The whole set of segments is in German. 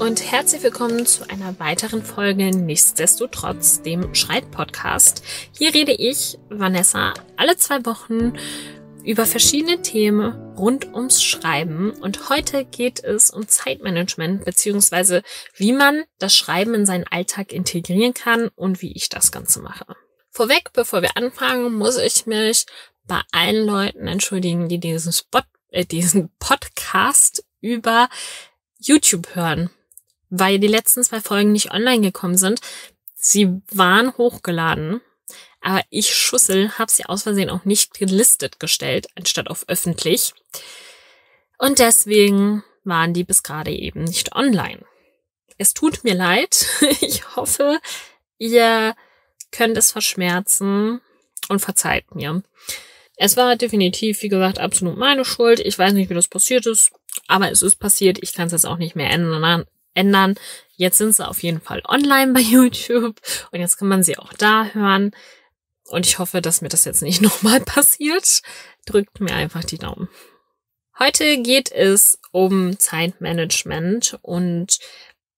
und herzlich willkommen zu einer weiteren Folge Nichtsdestotrotz, dem Schreit-Podcast. Hier rede ich, Vanessa, alle zwei Wochen über verschiedene Themen rund ums Schreiben und heute geht es um Zeitmanagement beziehungsweise wie man das Schreiben in seinen Alltag integrieren kann und wie ich das Ganze mache. Vorweg, bevor wir anfangen, muss ich mich bei allen Leuten entschuldigen, die diesen Spot, äh, diesen Podcast über YouTube hören weil die letzten zwei Folgen nicht online gekommen sind. Sie waren hochgeladen, aber ich Schussel habe sie aus Versehen auch nicht gelistet gestellt, anstatt auf öffentlich. Und deswegen waren die bis gerade eben nicht online. Es tut mir leid. Ich hoffe, ihr könnt es verschmerzen und verzeiht mir. Es war definitiv, wie gesagt, absolut meine Schuld. Ich weiß nicht, wie das passiert ist, aber es ist passiert. Ich kann es jetzt auch nicht mehr ändern ändern. Jetzt sind sie auf jeden Fall online bei YouTube und jetzt kann man sie auch da hören. Und ich hoffe, dass mir das jetzt nicht nochmal passiert. Drückt mir einfach die Daumen. Heute geht es um Zeitmanagement und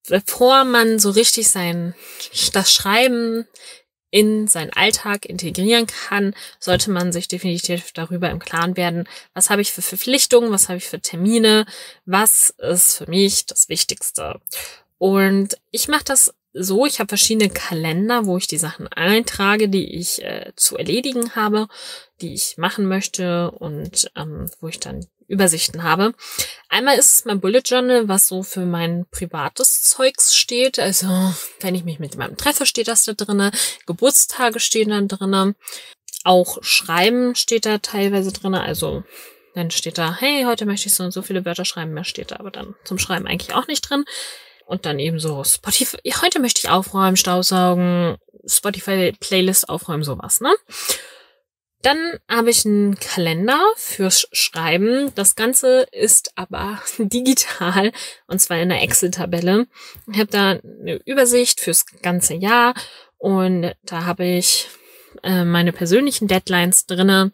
bevor man so richtig sein, das Schreiben in seinen Alltag integrieren kann, sollte man sich definitiv darüber im Klaren werden, was habe ich für Verpflichtungen, was habe ich für Termine, was ist für mich das Wichtigste. Und ich mache das so, ich habe verschiedene Kalender, wo ich die Sachen eintrage, die ich äh, zu erledigen habe, die ich machen möchte und ähm, wo ich dann Übersichten habe. Einmal ist es mein Bullet Journal, was so für mein privates Zeugs steht. Also, wenn ich mich mit jemandem treffe, steht das da drinne. Geburtstage stehen da drinne. Auch Schreiben steht da teilweise drinne. Also, dann steht da, hey, heute möchte ich so und so viele Wörter schreiben. Mehr steht da aber dann zum Schreiben eigentlich auch nicht drin. Und dann eben so Spotify, heute möchte ich aufräumen, Staubsaugen, Spotify Playlist aufräumen, sowas, ne? Dann habe ich einen Kalender fürs Schreiben. Das Ganze ist aber digital und zwar in einer Excel-Tabelle. Ich habe da eine Übersicht fürs ganze Jahr und da habe ich äh, meine persönlichen Deadlines drinne.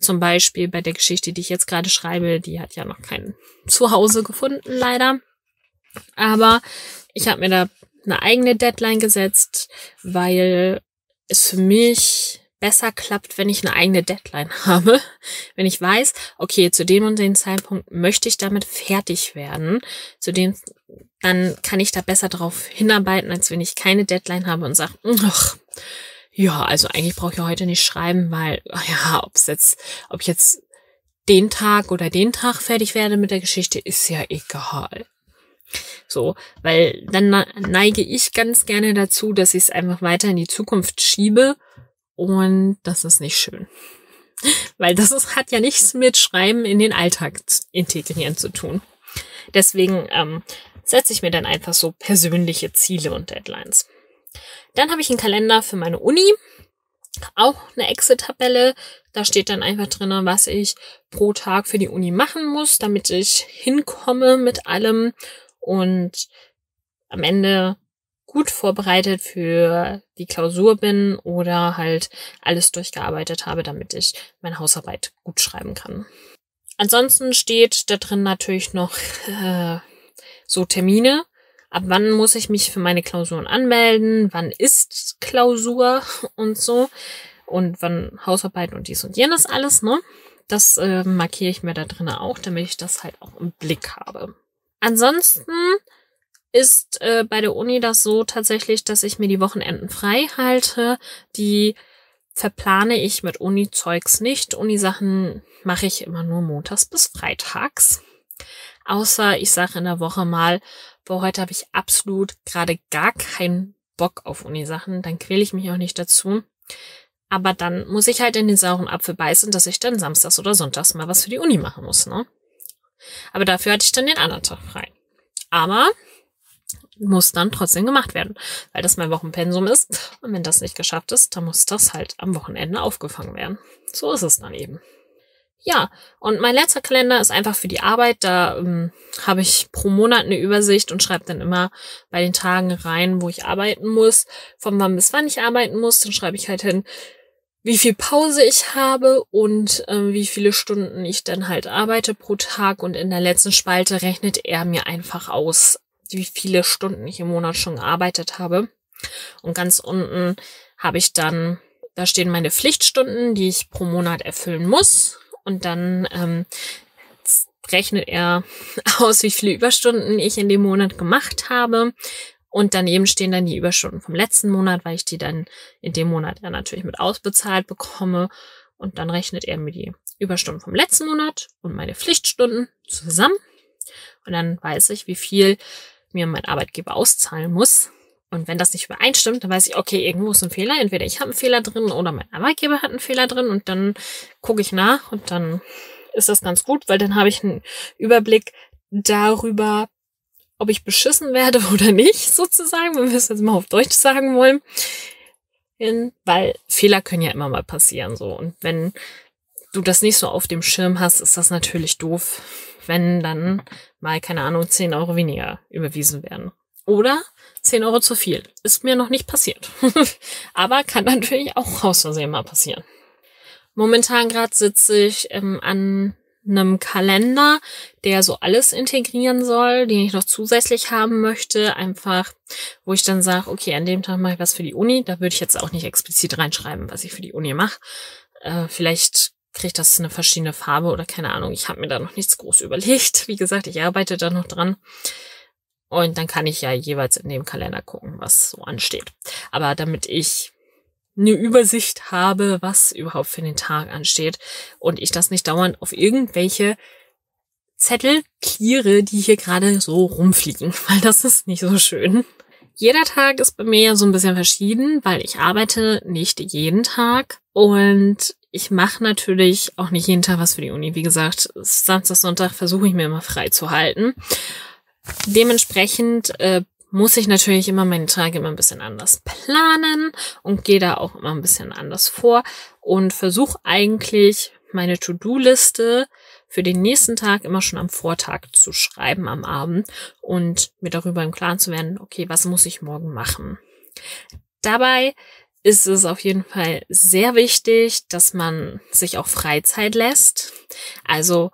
Zum Beispiel bei der Geschichte, die ich jetzt gerade schreibe, die hat ja noch kein Zuhause gefunden, leider. Aber ich habe mir da eine eigene Deadline gesetzt, weil es für mich besser klappt, wenn ich eine eigene Deadline habe. Wenn ich weiß, okay, zu dem und dem Zeitpunkt möchte ich damit fertig werden, zu dem, dann kann ich da besser drauf hinarbeiten, als wenn ich keine Deadline habe und sage, ach, ja, also eigentlich brauche ich heute nicht schreiben, weil, ja, ob es jetzt, ob ich jetzt den Tag oder den Tag fertig werde mit der Geschichte, ist ja egal. So, weil dann neige ich ganz gerne dazu, dass ich es einfach weiter in die Zukunft schiebe und das ist nicht schön. Weil das ist, hat ja nichts mit Schreiben in den Alltag integrieren zu tun. Deswegen ähm, setze ich mir dann einfach so persönliche Ziele und Deadlines. Dann habe ich einen Kalender für meine Uni. Auch eine Exit-Tabelle. Da steht dann einfach drin, was ich pro Tag für die Uni machen muss, damit ich hinkomme mit allem. Und am Ende gut vorbereitet für die Klausur bin oder halt alles durchgearbeitet habe, damit ich meine Hausarbeit gut schreiben kann. Ansonsten steht da drin natürlich noch äh, so Termine. Ab wann muss ich mich für meine Klausuren anmelden? Wann ist Klausur und so? Und wann Hausarbeit und dies und jenes alles, ne? Das äh, markiere ich mir da drin auch, damit ich das halt auch im Blick habe. Ansonsten ist äh, bei der Uni das so tatsächlich, dass ich mir die Wochenenden frei halte. Die verplane ich mit Uni-Zeugs nicht. Uni-Sachen mache ich immer nur montags bis freitags. Außer ich sage in der Woche mal, boah, heute habe ich absolut gerade gar keinen Bock auf Uni-Sachen. Dann quäle ich mich auch nicht dazu. Aber dann muss ich halt in den sauren Apfel beißen, dass ich dann samstags oder sonntags mal was für die Uni machen muss, ne? Aber dafür hatte ich dann den anderen Tag frei. Aber muss dann trotzdem gemacht werden, weil das mein Wochenpensum ist. Und wenn das nicht geschafft ist, dann muss das halt am Wochenende aufgefangen werden. So ist es dann eben. Ja, und mein letzter Kalender ist einfach für die Arbeit. Da ähm, habe ich pro Monat eine Übersicht und schreibe dann immer bei den Tagen rein, wo ich arbeiten muss, von wann bis wann ich arbeiten muss. Dann schreibe ich halt hin, wie viel Pause ich habe und äh, wie viele Stunden ich dann halt arbeite pro Tag. Und in der letzten Spalte rechnet er mir einfach aus, wie viele Stunden ich im Monat schon gearbeitet habe. Und ganz unten habe ich dann, da stehen meine Pflichtstunden, die ich pro Monat erfüllen muss. Und dann ähm, rechnet er aus, wie viele Überstunden ich in dem Monat gemacht habe. Und daneben stehen dann die Überstunden vom letzten Monat, weil ich die dann in dem Monat ja natürlich mit ausbezahlt bekomme. Und dann rechnet er mir die Überstunden vom letzten Monat und meine Pflichtstunden zusammen. Und dann weiß ich, wie viel mir mein Arbeitgeber auszahlen muss. Und wenn das nicht übereinstimmt, dann weiß ich, okay, irgendwo ist ein Fehler. Entweder ich habe einen Fehler drin oder mein Arbeitgeber hat einen Fehler drin. Und dann gucke ich nach und dann ist das ganz gut, weil dann habe ich einen Überblick darüber, ob ich beschissen werde oder nicht, sozusagen, wenn wir es jetzt mal auf Deutsch sagen wollen. Weil Fehler können ja immer mal passieren, so. Und wenn du das nicht so auf dem Schirm hast, ist das natürlich doof, wenn dann mal, keine Ahnung, 10 Euro weniger überwiesen werden. Oder 10 Euro zu viel. Ist mir noch nicht passiert. Aber kann natürlich auch aus Versehen mal passieren. Momentan gerade sitze ich ähm, an einem Kalender, der so alles integrieren soll, den ich noch zusätzlich haben möchte. Einfach, wo ich dann sage, okay, an dem Tag mache ich was für die Uni. Da würde ich jetzt auch nicht explizit reinschreiben, was ich für die Uni mache. Äh, vielleicht kriegt das eine verschiedene Farbe oder keine Ahnung. Ich habe mir da noch nichts groß überlegt. Wie gesagt, ich arbeite da noch dran. Und dann kann ich ja jeweils in dem Kalender gucken, was so ansteht. Aber damit ich eine Übersicht habe, was überhaupt für den Tag ansteht und ich das nicht dauernd auf irgendwelche Zettel kliere, die hier gerade so rumfliegen, weil das ist nicht so schön. Jeder Tag ist bei mir ja so ein bisschen verschieden, weil ich arbeite nicht jeden Tag und ich mache natürlich auch nicht jeden Tag was für die Uni. Wie gesagt, Samstag, Sonntag versuche ich mir immer frei zu halten. Dementsprechend äh, muss ich natürlich immer meine Tage immer ein bisschen anders planen und gehe da auch immer ein bisschen anders vor und versuche eigentlich meine To-Do-Liste für den nächsten Tag immer schon am Vortag zu schreiben am Abend und mir darüber im Klaren zu werden, okay, was muss ich morgen machen. Dabei ist es auf jeden Fall sehr wichtig, dass man sich auch Freizeit lässt. Also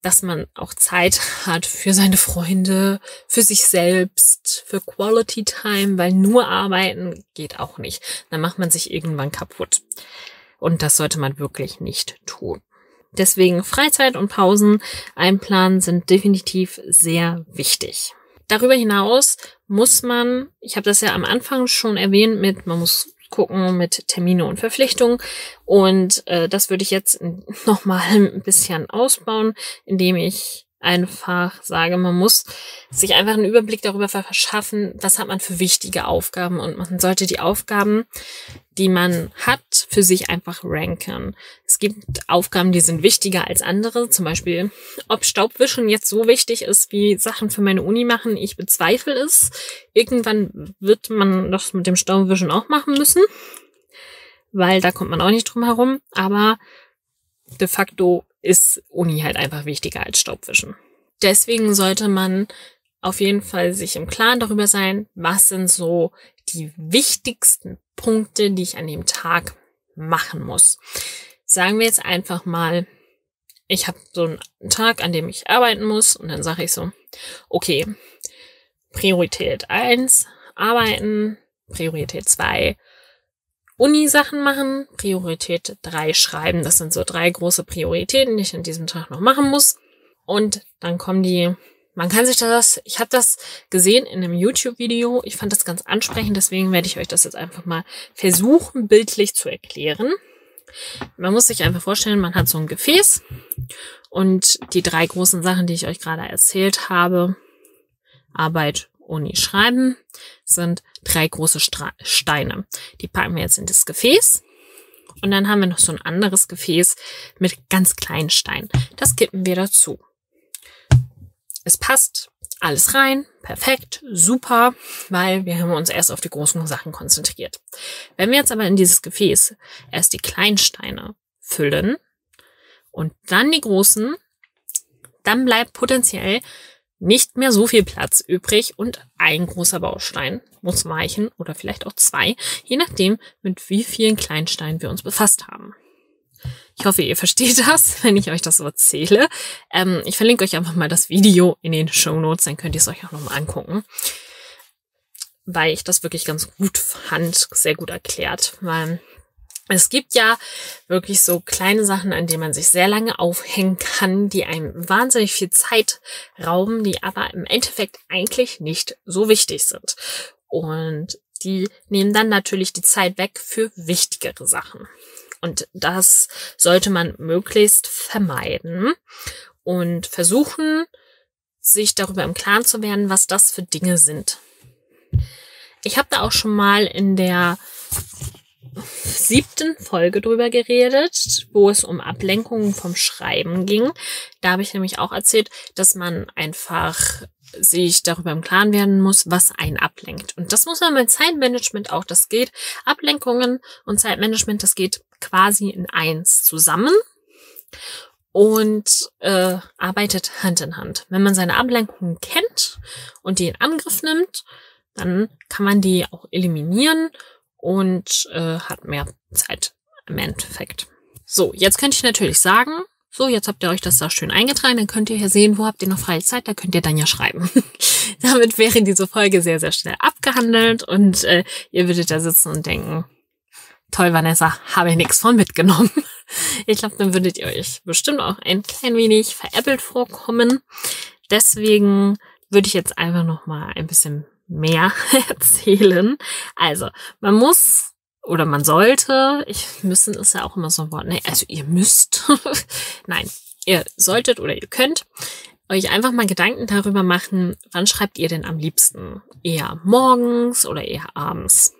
dass man auch Zeit hat für seine Freunde, für sich selbst, für Quality Time, weil nur arbeiten geht auch nicht. Dann macht man sich irgendwann kaputt. Und das sollte man wirklich nicht tun. Deswegen Freizeit und Pausen einplanen sind definitiv sehr wichtig. Darüber hinaus muss man, ich habe das ja am Anfang schon erwähnt mit, man muss gucken mit Termine und Verpflichtungen. Und äh, das würde ich jetzt nochmal ein bisschen ausbauen, indem ich einfach sage, man muss sich einfach einen Überblick darüber verschaffen, was hat man für wichtige Aufgaben und man sollte die Aufgaben, die man hat, für sich einfach ranken. Es gibt Aufgaben, die sind wichtiger als andere, zum Beispiel, ob Staubwischen jetzt so wichtig ist, wie Sachen für meine Uni machen, ich bezweifle es. Irgendwann wird man das mit dem Staubwischen auch machen müssen, weil da kommt man auch nicht drum herum, aber de facto ist Uni halt einfach wichtiger als Staubwischen. Deswegen sollte man auf jeden Fall sich im Klaren darüber sein, was sind so die wichtigsten Punkte, die ich an dem Tag machen muss. Sagen wir jetzt einfach mal, ich habe so einen Tag, an dem ich arbeiten muss und dann sage ich so, okay, Priorität eins arbeiten, Priorität zwei Uni-Sachen machen, Priorität drei schreiben. Das sind so drei große Prioritäten, die ich an diesem Tag noch machen muss. Und dann kommen die, man kann sich das, ich habe das gesehen in einem YouTube-Video. Ich fand das ganz ansprechend, deswegen werde ich euch das jetzt einfach mal versuchen, bildlich zu erklären. Man muss sich einfach vorstellen, man hat so ein Gefäß und die drei großen Sachen, die ich euch gerade erzählt habe, Arbeit, Uni, Schreiben, sind drei große Stra Steine. Die packen wir jetzt in das Gefäß. Und dann haben wir noch so ein anderes Gefäß mit ganz kleinen Steinen. Das kippen wir dazu. Es passt alles rein, perfekt, super, weil wir haben uns erst auf die großen Sachen konzentriert. Wenn wir jetzt aber in dieses Gefäß erst die kleinen Steine füllen und dann die großen, dann bleibt potenziell nicht mehr so viel Platz übrig und ein großer Baustein muss weichen oder vielleicht auch zwei, je nachdem, mit wie vielen Kleinsteinen wir uns befasst haben. Ich hoffe, ihr versteht das, wenn ich euch das so erzähle. Ähm, ich verlinke euch einfach mal das Video in den Show Notes, dann könnt ihr es euch auch nochmal angucken. Weil ich das wirklich ganz gut fand, sehr gut erklärt. Weil es gibt ja wirklich so kleine Sachen, an denen man sich sehr lange aufhängen kann, die einem wahnsinnig viel Zeit rauben, die aber im Endeffekt eigentlich nicht so wichtig sind. Und die nehmen dann natürlich die Zeit weg für wichtigere Sachen. Und das sollte man möglichst vermeiden und versuchen, sich darüber im Klaren zu werden, was das für Dinge sind. Ich habe da auch schon mal in der siebten Folge drüber geredet, wo es um Ablenkungen vom Schreiben ging. Da habe ich nämlich auch erzählt, dass man einfach sich darüber im Klaren werden muss, was einen ablenkt. Und das muss man mit Zeitmanagement auch. Das geht. Ablenkungen und Zeitmanagement, das geht quasi in eins zusammen und äh, arbeitet Hand in Hand. Wenn man seine Ablenkungen kennt und die in Angriff nimmt, dann kann man die auch eliminieren und äh, hat mehr Zeit im Endeffekt. So, jetzt könnte ich natürlich sagen, so, jetzt habt ihr euch das da schön eingetragen, dann könnt ihr ja sehen, wo habt ihr noch freie Zeit, da könnt ihr dann ja schreiben. Damit wäre diese Folge sehr, sehr schnell abgehandelt und äh, ihr würdet da sitzen und denken, toll, Vanessa, habe ich nichts von mitgenommen. Ich glaube, dann würdet ihr euch bestimmt auch ein klein wenig veräppelt vorkommen. Deswegen würde ich jetzt einfach noch mal ein bisschen mehr erzählen. Also, man muss oder man sollte, ich müssen ist ja auch immer so ein Wort, ne, also ihr müsst, nein, ihr solltet oder ihr könnt euch einfach mal Gedanken darüber machen, wann schreibt ihr denn am liebsten? Eher morgens oder eher abends?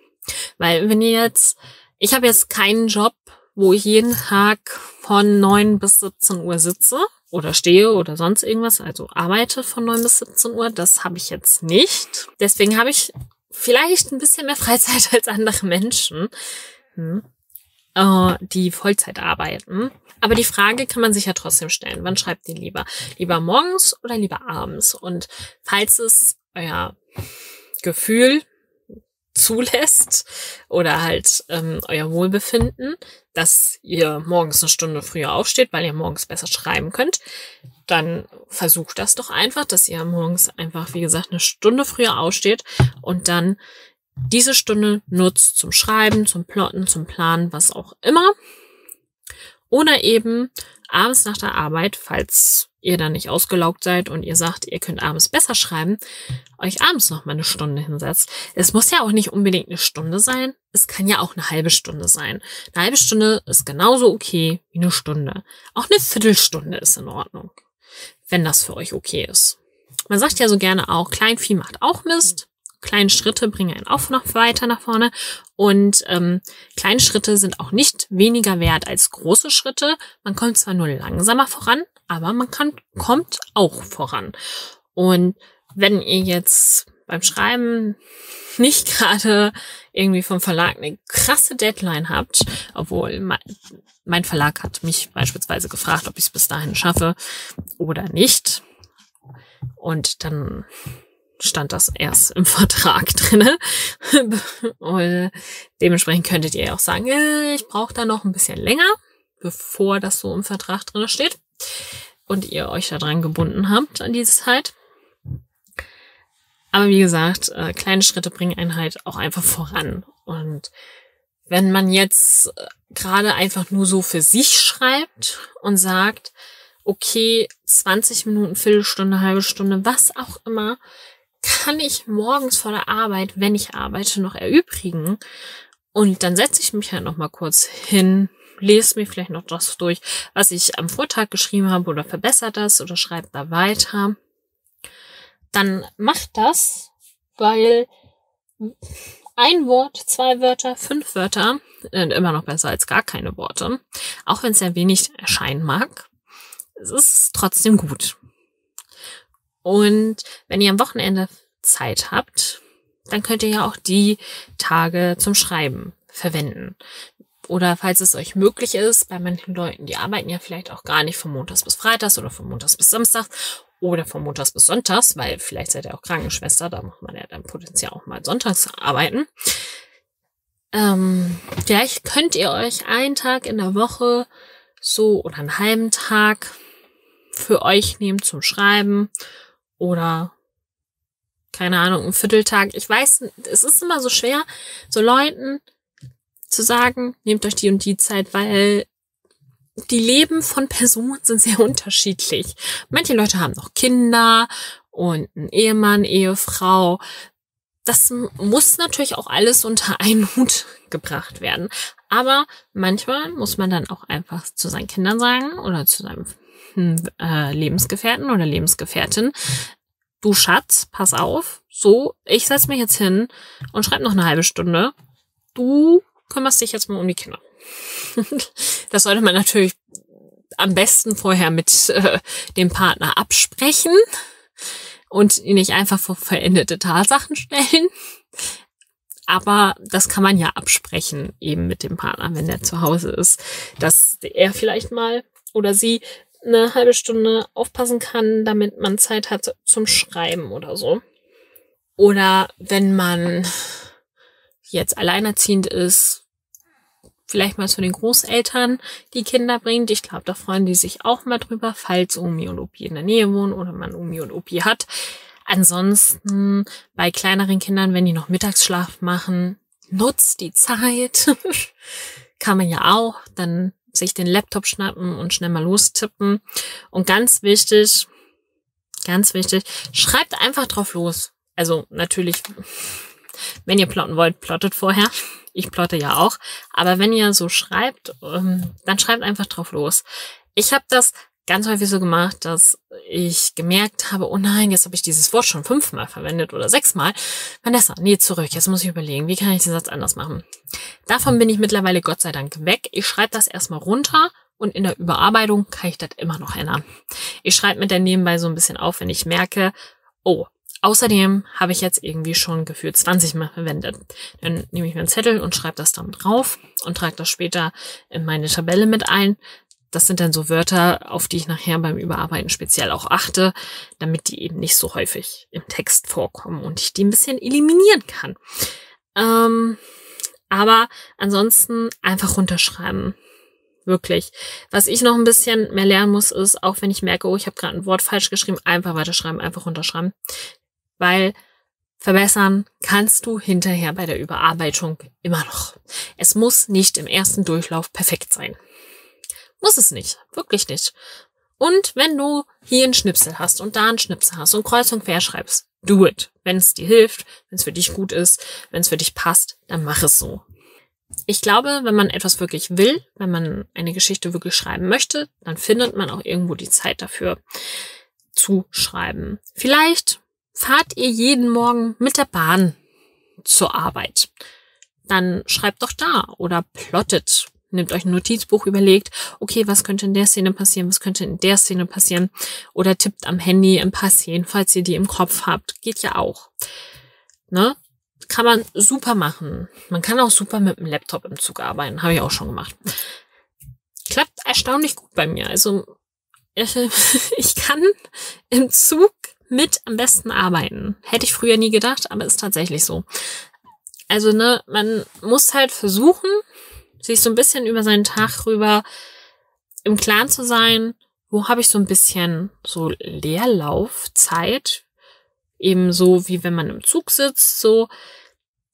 Weil wenn ihr jetzt, ich habe jetzt keinen Job, wo ich jeden Tag von neun bis 17 Uhr sitze oder stehe oder sonst irgendwas, also arbeite von neun bis 17 Uhr. Das habe ich jetzt nicht. Deswegen habe ich vielleicht ein bisschen mehr Freizeit als andere Menschen, hm, äh, die Vollzeit arbeiten. Aber die Frage kann man sich ja trotzdem stellen. Wann schreibt ihr lieber? Lieber morgens oder lieber abends? Und falls es euer Gefühl zulässt oder halt ähm, euer Wohlbefinden, dass ihr morgens eine Stunde früher aufsteht, weil ihr morgens besser schreiben könnt, dann versucht das doch einfach, dass ihr morgens einfach, wie gesagt, eine Stunde früher aufsteht und dann diese Stunde nutzt zum Schreiben, zum Plotten, zum Planen, was auch immer. Oder eben abends nach der Arbeit, falls ihr dann nicht ausgelaugt seid und ihr sagt, ihr könnt abends besser schreiben, euch abends noch mal eine Stunde hinsetzt. Es muss ja auch nicht unbedingt eine Stunde sein. Es kann ja auch eine halbe Stunde sein. Eine halbe Stunde ist genauso okay wie eine Stunde. Auch eine Viertelstunde ist in Ordnung, wenn das für euch okay ist. Man sagt ja so gerne auch, Kleinvieh macht auch Mist. Kleine Schritte bringen einen auch noch weiter nach vorne. Und ähm, kleine Schritte sind auch nicht weniger wert als große Schritte. Man kommt zwar nur langsamer voran, aber man kann, kommt auch voran. Und wenn ihr jetzt beim Schreiben nicht gerade irgendwie vom Verlag eine krasse Deadline habt, obwohl mein, Verlag hat mich beispielsweise gefragt, ob ich es bis dahin schaffe oder nicht. Und dann stand das erst im Vertrag drinne. Dementsprechend könntet ihr auch sagen, äh, ich brauche da noch ein bisschen länger, bevor das so im Vertrag drinne steht und ihr euch da dran gebunden habt an diese Zeit. Aber wie gesagt, äh, kleine Schritte bringen einen halt auch einfach voran. Und wenn man jetzt äh, gerade einfach nur so für sich schreibt und sagt, okay, 20 Minuten, Viertelstunde, halbe Stunde, was auch immer, kann ich morgens vor der Arbeit, wenn ich arbeite, noch erübrigen. Und dann setze ich mich halt noch mal kurz hin, lese mir vielleicht noch das durch, was ich am Vortag geschrieben habe oder verbessert das oder schreibt da weiter. Dann macht das, weil ein Wort, zwei Wörter, fünf Wörter sind immer noch besser als gar keine Worte. Auch wenn es sehr wenig erscheinen mag. Es ist trotzdem gut. Und wenn ihr am Wochenende Zeit habt, dann könnt ihr ja auch die Tage zum Schreiben verwenden. Oder falls es euch möglich ist, bei manchen Leuten, die arbeiten ja vielleicht auch gar nicht von Montags bis Freitags oder von Montags bis Samstags oder von Montags bis Sonntags, weil vielleicht seid ihr auch Krankenschwester, da macht man ja dann potenziell auch mal sonntags arbeiten. Ähm, vielleicht könnt ihr euch einen Tag in der Woche so oder einen halben Tag für euch nehmen zum Schreiben oder keine Ahnung, einen Vierteltag. Ich weiß, es ist immer so schwer, so Leuten zu sagen, nehmt euch die und die Zeit, weil die Leben von Personen sind sehr unterschiedlich. Manche Leute haben noch Kinder und einen Ehemann, Ehefrau. Das muss natürlich auch alles unter einen Hut gebracht werden. Aber manchmal muss man dann auch einfach zu seinen Kindern sagen oder zu seinem hm, äh, Lebensgefährten oder Lebensgefährtin, du Schatz, pass auf, so, ich setz mich jetzt hin und schreib noch eine halbe Stunde. Du kümmerst dich jetzt mal um die Kinder. das sollte man natürlich am besten vorher mit äh, dem Partner absprechen und ihn nicht einfach vor verendete Tatsachen stellen. Aber das kann man ja absprechen, eben mit dem Partner, wenn der zu Hause ist, dass er vielleicht mal oder sie eine halbe Stunde aufpassen kann, damit man Zeit hat zum Schreiben oder so. Oder wenn man jetzt alleinerziehend ist, vielleicht mal zu den Großeltern die Kinder bringt. Ich glaube, da freuen die sich auch mal drüber, falls Omi und Opi in der Nähe wohnen oder man Omi und Opi hat. Ansonsten bei kleineren Kindern, wenn die noch Mittagsschlaf machen, nutzt die Zeit. Kann man ja auch dann sich den Laptop schnappen und schnell mal lostippen. Und ganz wichtig, ganz wichtig, schreibt einfach drauf los. Also natürlich, wenn ihr plotten wollt, plottet vorher. Ich plotte ja auch. Aber wenn ihr so schreibt, ähm, dann schreibt einfach drauf los. Ich habe das ganz häufig so gemacht, dass ich gemerkt habe, oh nein, jetzt habe ich dieses Wort schon fünfmal verwendet oder sechsmal. Vanessa, nee, zurück. Jetzt muss ich überlegen, wie kann ich den Satz anders machen? Davon bin ich mittlerweile Gott sei Dank weg. Ich schreibe das erstmal runter und in der Überarbeitung kann ich das immer noch ändern. Ich schreibe mit der nebenbei so ein bisschen auf, wenn ich merke, oh, Außerdem habe ich jetzt irgendwie schon gefühlt 20 Mal verwendet. Dann nehme ich mir einen Zettel und schreibe das dann drauf und trage das später in meine Tabelle mit ein, das sind dann so Wörter, auf die ich nachher beim Überarbeiten speziell auch achte, damit die eben nicht so häufig im Text vorkommen und ich die ein bisschen eliminieren kann. Ähm, aber ansonsten einfach runterschreiben. Wirklich. Was ich noch ein bisschen mehr lernen muss, ist, auch wenn ich merke, oh, ich habe gerade ein Wort falsch geschrieben, einfach weiterschreiben, einfach runterschreiben. Weil verbessern kannst du hinterher bei der Überarbeitung immer noch. Es muss nicht im ersten Durchlauf perfekt sein. Muss es nicht. Wirklich nicht. Und wenn du hier einen Schnipsel hast und da einen Schnipsel hast und kreuz und quer schreibst, do it. Wenn es dir hilft, wenn es für dich gut ist, wenn es für dich passt, dann mach es so. Ich glaube, wenn man etwas wirklich will, wenn man eine Geschichte wirklich schreiben möchte, dann findet man auch irgendwo die Zeit dafür zu schreiben. Vielleicht fahrt ihr jeden Morgen mit der Bahn zur Arbeit. Dann schreibt doch da oder plottet nehmt euch ein Notizbuch, überlegt, okay, was könnte in der Szene passieren, was könnte in der Szene passieren oder tippt am Handy ein paar Szenen, falls ihr die im Kopf habt. Geht ja auch. Ne? Kann man super machen. Man kann auch super mit dem Laptop im Zug arbeiten. Habe ich auch schon gemacht. Klappt erstaunlich gut bei mir. Also ich kann im Zug mit am besten arbeiten. Hätte ich früher nie gedacht, aber ist tatsächlich so. Also, ne, man muss halt versuchen, sich so ein bisschen über seinen Tag rüber im Klaren zu sein, wo habe ich so ein bisschen so Leerlaufzeit, eben so wie wenn man im Zug sitzt, so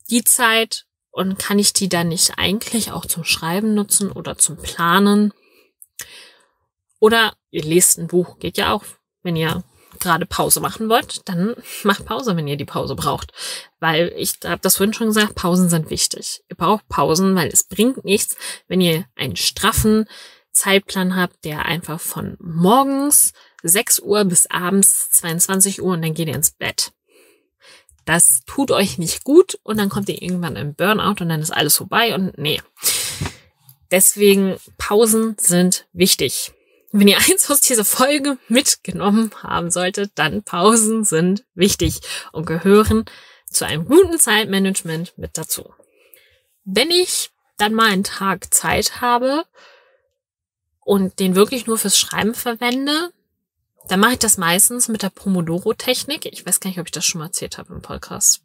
die Zeit und kann ich die dann nicht eigentlich auch zum Schreiben nutzen oder zum Planen? Oder ihr lest ein Buch, geht ja auch, wenn ihr gerade Pause machen wollt, dann macht Pause, wenn ihr die Pause braucht. Weil ich habe das vorhin schon gesagt, Pausen sind wichtig. Ihr braucht Pausen, weil es bringt nichts, wenn ihr einen straffen Zeitplan habt, der einfach von morgens 6 Uhr bis abends 22 Uhr und dann geht ihr ins Bett. Das tut euch nicht gut und dann kommt ihr irgendwann im Burnout und dann ist alles vorbei und nee. Deswegen Pausen sind wichtig. Wenn ihr eins aus dieser Folge mitgenommen haben solltet, dann Pausen sind wichtig und gehören zu einem guten Zeitmanagement mit dazu. Wenn ich dann mal einen Tag Zeit habe und den wirklich nur fürs Schreiben verwende, dann mache ich das meistens mit der Pomodoro-Technik. Ich weiß gar nicht, ob ich das schon mal erzählt habe im Podcast.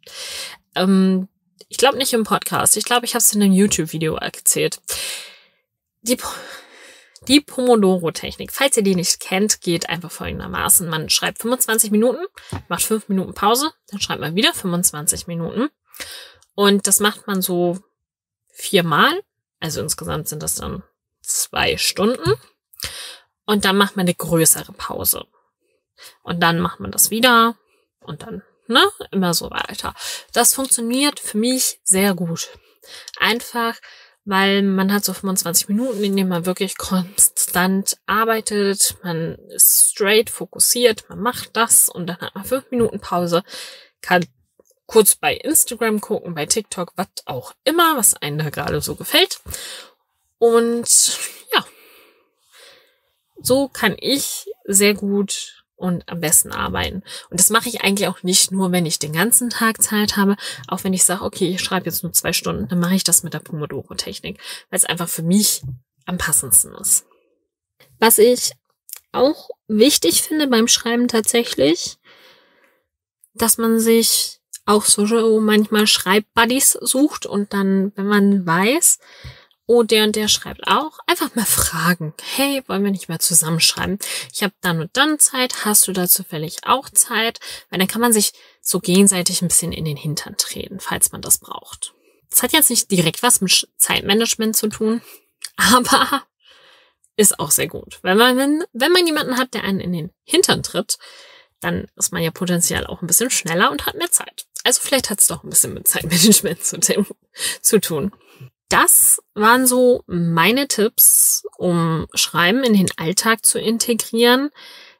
Ähm, ich glaube nicht im Podcast, ich glaube, ich habe es in einem YouTube-Video erzählt. Die, die Pomodoro-Technik, falls ihr die nicht kennt, geht einfach folgendermaßen. Man schreibt 25 Minuten, macht 5 Minuten Pause, dann schreibt man wieder 25 Minuten. Und das macht man so viermal. Also insgesamt sind das dann zwei Stunden. Und dann macht man eine größere Pause. Und dann macht man das wieder und dann, ne, immer so weiter. Das funktioniert für mich sehr gut. Einfach, weil man hat so 25 Minuten, in denen man wirklich konstant arbeitet, man ist straight fokussiert, man macht das und dann hat man fünf Minuten Pause, kann kurz bei Instagram gucken, bei TikTok, was auch immer, was einem da gerade so gefällt. Und ja, so kann ich sehr gut und am besten arbeiten. Und das mache ich eigentlich auch nicht nur, wenn ich den ganzen Tag Zeit habe, auch wenn ich sage, okay, ich schreibe jetzt nur zwei Stunden, dann mache ich das mit der Pomodoro-Technik, weil es einfach für mich am passendsten ist. Was ich auch wichtig finde beim Schreiben tatsächlich, dass man sich auch so manchmal Schreibbuddies sucht und dann, wenn man weiß, oh, der und der schreibt auch, einfach mal fragen, hey, wollen wir nicht mal zusammenschreiben? Ich habe dann und dann Zeit, hast du da zufällig auch Zeit? Weil dann kann man sich so gegenseitig ein bisschen in den Hintern treten, falls man das braucht. Das hat jetzt nicht direkt was mit Zeitmanagement zu tun, aber ist auch sehr gut. Wenn man, wenn man jemanden hat, der einen in den Hintern tritt, dann ist man ja potenziell auch ein bisschen schneller und hat mehr Zeit. Also vielleicht hat es doch ein bisschen mit Zeitmanagement zu, zu tun das waren so meine Tipps, um Schreiben in den Alltag zu integrieren.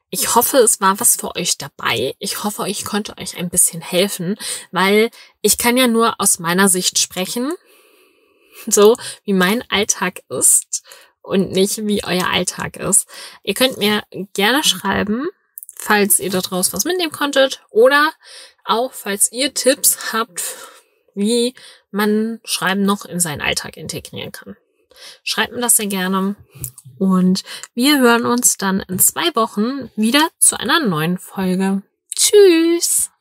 Ich hoffe, es war was für euch dabei. Ich hoffe, ich konnte euch ein bisschen helfen, weil ich kann ja nur aus meiner Sicht sprechen, so wie mein Alltag ist und nicht wie euer Alltag ist. Ihr könnt mir gerne schreiben, falls ihr daraus was mitnehmen konntet oder auch falls ihr Tipps habt wie man Schreiben noch in seinen Alltag integrieren kann. Schreibt mir das sehr gerne. Und wir hören uns dann in zwei Wochen wieder zu einer neuen Folge. Tschüss!